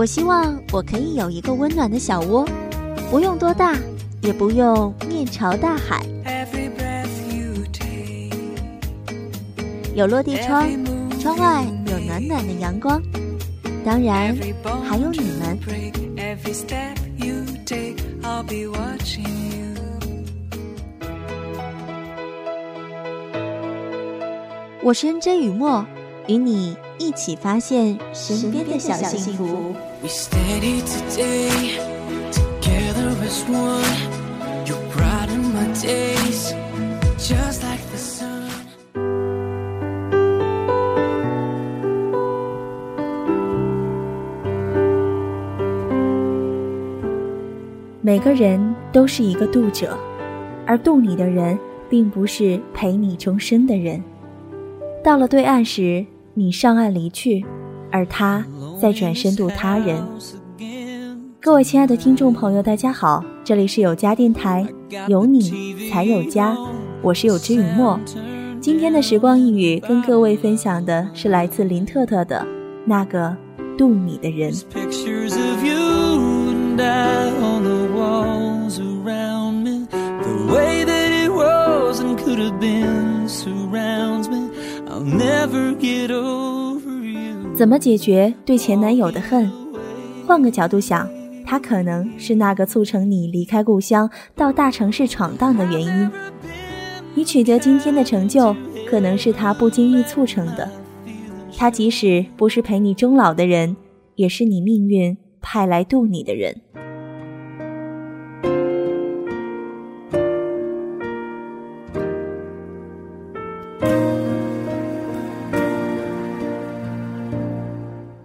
我希望我可以有一个温暖的小窝，不用多大，也不用面朝大海，有落地窗，窗外有暖暖的阳光，当然还有你们。我是 N J 雨墨，与你一起发现身边的小幸福。We're staying today. Together as one. You brighten my days. Just like the sun. 每个人都是一个渡者而渡你的人并不是陪你终身的人。到了对岸时你上岸离去而他再转身渡他人。各位亲爱的听众朋友，大家好，这里是有家电台，有你才有家，我是有知雨墨。今天的时光一语，跟各位分享的是来自林特特的那个渡你的人。怎么解决对前男友的恨？换个角度想，他可能是那个促成你离开故乡到大城市闯荡的原因。你取得今天的成就，可能是他不经意促成的。他即使不是陪你终老的人，也是你命运派来渡你的人。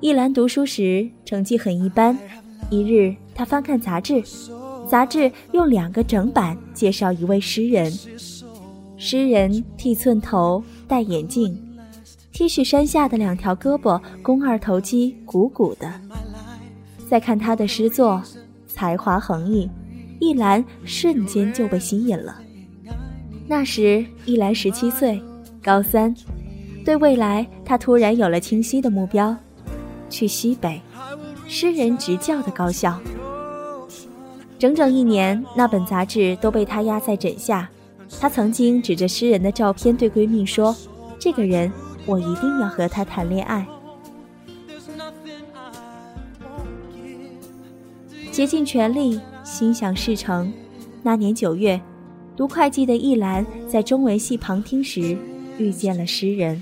一兰读书时成绩很一般，一日他翻看杂志，杂志用两个整版介绍一位诗人。诗人剃寸头，戴眼镜，T 恤衫下的两条胳膊肱二头肌鼓鼓的。再看他的诗作，才华横溢，一兰瞬间就被吸引了。那时一兰十七岁，高三，对未来他突然有了清晰的目标。去西北，诗人执教的高校。整整一年，那本杂志都被他压在枕下。他曾经指着诗人的照片对闺蜜说：“这个人，我一定要和他谈恋爱。”竭尽全力，心想事成。那年九月，读会计的易兰在中文系旁听时遇见了诗人，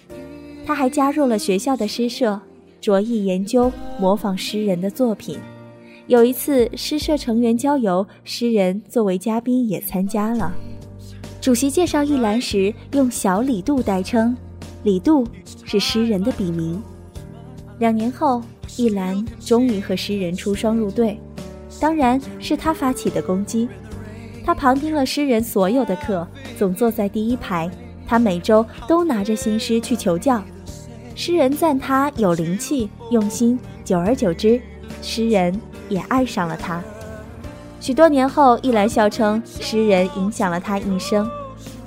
他还加入了学校的诗社。着意研究模仿诗人的作品。有一次诗社成员郊游，诗人作为嘉宾也参加了。主席介绍一兰时，用小李杜代称，李杜是诗人的笔名。两年后，一兰终于和诗人出双入对，当然是他发起的攻击。他旁听了诗人所有的课，总坐在第一排。他每周都拿着新诗去求教。诗人赞他有灵气、用心，久而久之，诗人也爱上了他。许多年后，一兰笑称诗人影响了他一生。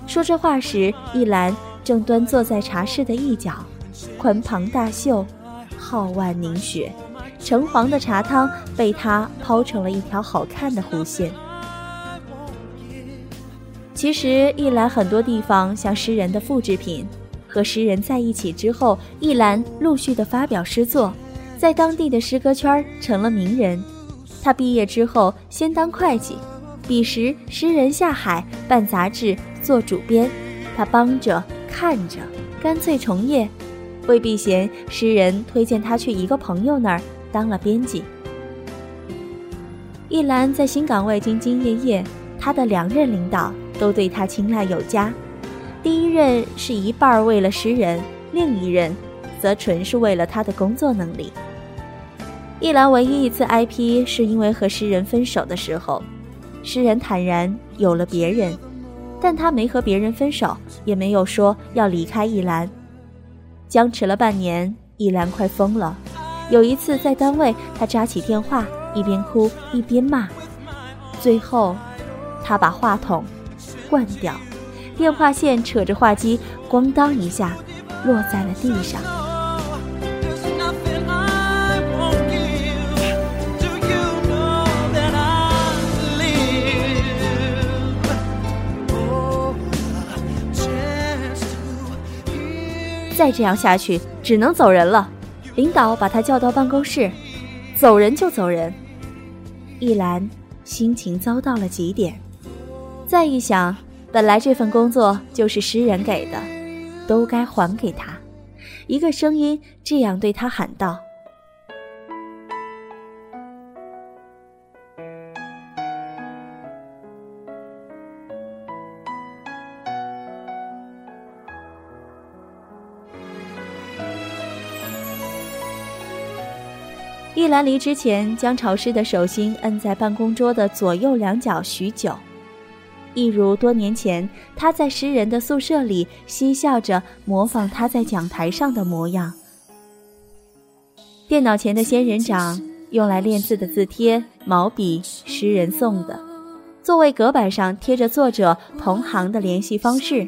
说这话时，一兰正端坐在茶室的一角，宽袍大袖，皓腕凝雪，橙黄的茶汤被他抛成了一条好看的弧线。其实，一兰很多地方像诗人的复制品。和诗人在一起之后，一兰陆续的发表诗作，在当地的诗歌圈成了名人。他毕业之后先当会计，彼时诗人下海办杂志做主编，他帮着看着，干脆从业。为避嫌，诗人推荐他去一个朋友那儿当了编辑。一兰在新岗位兢兢业业，他的两任领导都对他青睐有加。第一任是一半为了诗人，另一任则纯是为了他的工作能力。一兰唯一一次 I P，是因为和诗人分手的时候，诗人坦然有了别人，但他没和别人分手，也没有说要离开一兰。僵持了半年，一兰快疯了。有一次在单位，他扎起电话，一边哭一边骂，最后，他把话筒换掉。电话线扯着话机，咣当一下，落在了地上。再这样下去，只能走人了。领导把他叫到办公室，走人就走人。一兰心情糟到了极点，再一想，本来这份工作就是诗人给的，都该还给他。一个声音这样对他喊道。一兰离之前，将潮湿的手心摁在办公桌的左右两角许久，一如多年前他在诗人的宿舍里嬉笑着模仿他在讲台上的模样。电脑前的仙人掌，用来练字的字帖、毛笔，诗人送的；座位隔板上贴着作者同行的联系方式，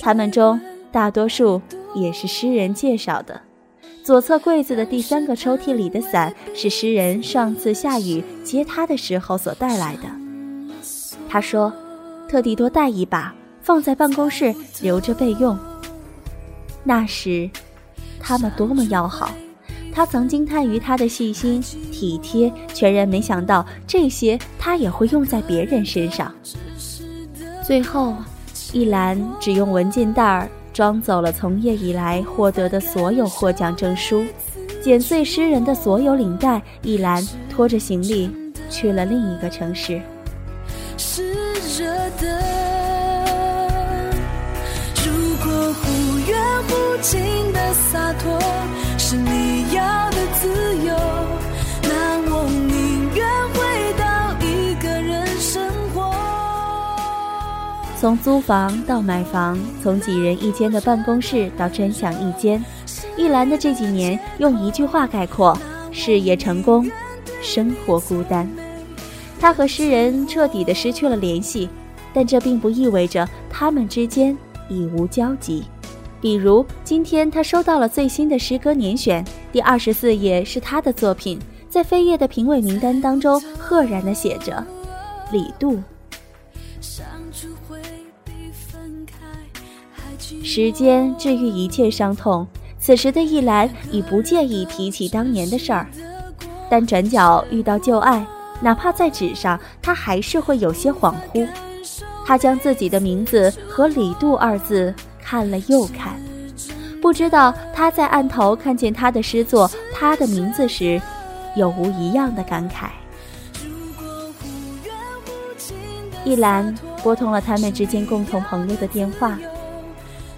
他们中大多数也是诗人介绍的。左侧柜子的第三个抽屉里的伞是诗人上次下雨接他的时候所带来的。他说，特地多带一把，放在办公室留着备用。那时，他们多么要好！他曾惊叹于他的细心体贴，全然没想到这些他也会用在别人身上。最后，一兰只用文件袋儿。装走了从业以来获得的所有获奖证书，剪碎诗人的所有领带，一兰拖着行李去了另一个城市。远忽近的洒脱是你要的自由，那我宁愿回到一个人生活。从租房到买房，从几人一间的办公室到专享一间，一兰的这几年用一句话概括：事业成功，生活孤单。他和诗人彻底的失去了联系，但这并不意味着他们之间已无交集。比如今天他收到了最新的诗歌年选，第二十四页是他的作品，在飞页的评委名单当中，赫然的写着李杜。时间治愈一切伤痛。此时的易兰已不介意提起当年的事儿，但转角遇到旧爱，哪怕在纸上，他还是会有些恍惚。他将自己的名字和“李杜”二字看了又看，不知道他在案头看见他的诗作、他的名字时，有无一样的感慨。一兰拨通了他们之间共同朋友的电话。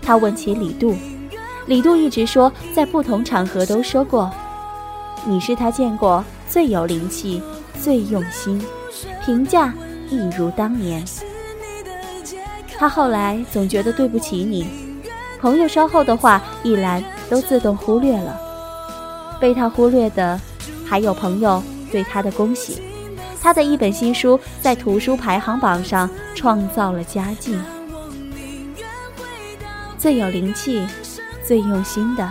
他问起李杜，李杜一直说，在不同场合都说过，你是他见过最有灵气、最用心，评价一如当年。他后来总觉得对不起你，朋友稍后的话，一兰都自动忽略了。被他忽略的，还有朋友对他的恭喜，他的一本新书在图书排行榜上创造了佳绩。最有灵气、最用心的，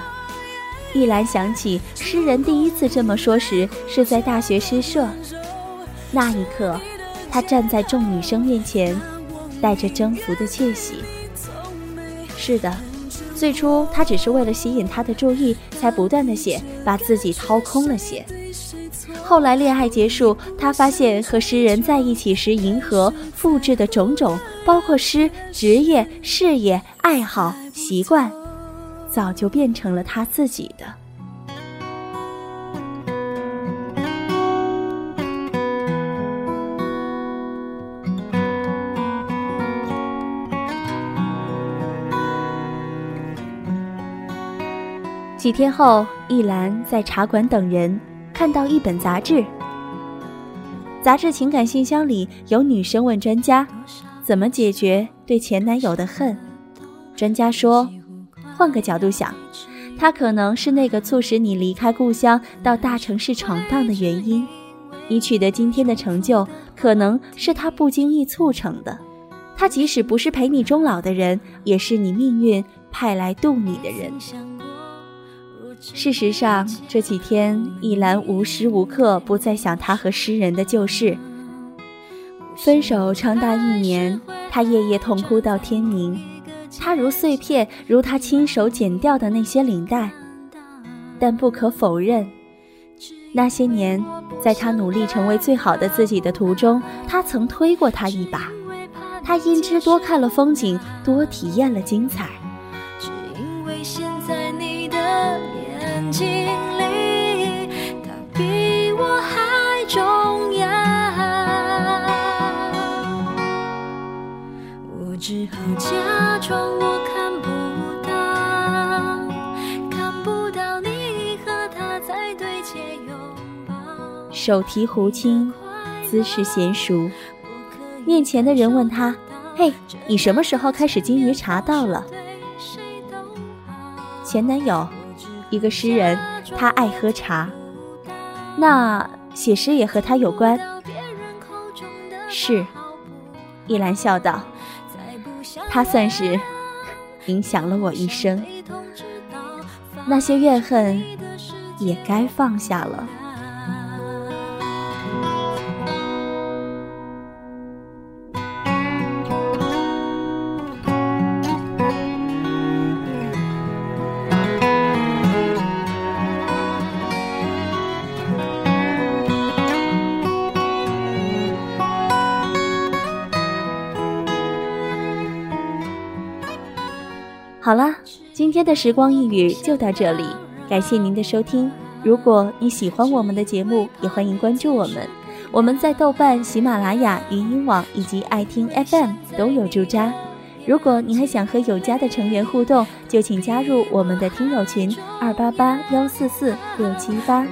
一兰想起诗人第一次这么说时，是在大学诗社。那一刻，他站在众女生面前，带着征服的窃喜。是的，最初他只是为了吸引他的注意，才不断的写，把自己掏空了写。后来恋爱结束，他发现和诗人在一起时，迎合、复制的种种，包括诗、职业、事业、爱好、习惯，早就变成了他自己的。几天后，一兰在茶馆等人。看到一本杂志，杂志情感信箱里有女生问专家，怎么解决对前男友的恨？专家说，换个角度想，他可能是那个促使你离开故乡到大城市闯荡的原因，你取得今天的成就，可能是他不经意促成的。他即使不是陪你终老的人，也是你命运派来渡你的人。事实上，这几天，一兰无时无刻不在想他和诗人的旧事。分手长达一年，他夜夜痛哭到天明。他如碎片，如他亲手剪掉的那些领带。但不可否认，那些年，在他努力成为最好的自己的途中，他曾推过他一把。他因之多看了风景，多体验了精彩。好假装我看不到，看不到你和他在对街拥抱。手提壶青，姿势娴熟。面前的人问他：“嘿，你什么时候开始金鱼茶道了？”前男友，一个诗人，他爱喝茶。那写诗也和他有关？是，依兰笑道：“他算是影响了我一生，那些怨恨也该放下了。”好了，今天的时光一语就到这里，感谢您的收听。如果你喜欢我们的节目，也欢迎关注我们。我们在豆瓣、喜马拉雅、云音网以及爱听 FM 都有驻扎。如果你还想和有家的成员互动，就请加入我们的听友群二八八幺四四六七八。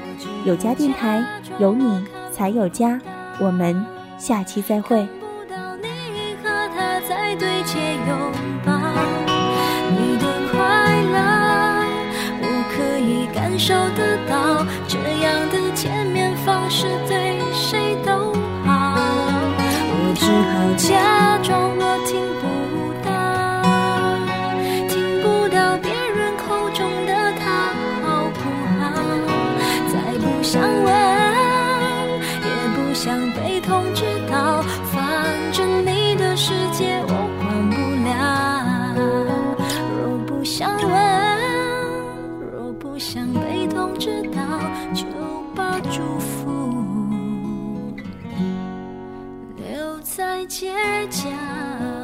有家电台，有你才有家。我们下期再会。受得到这样的见面方式对谁都好，我只好假装。家。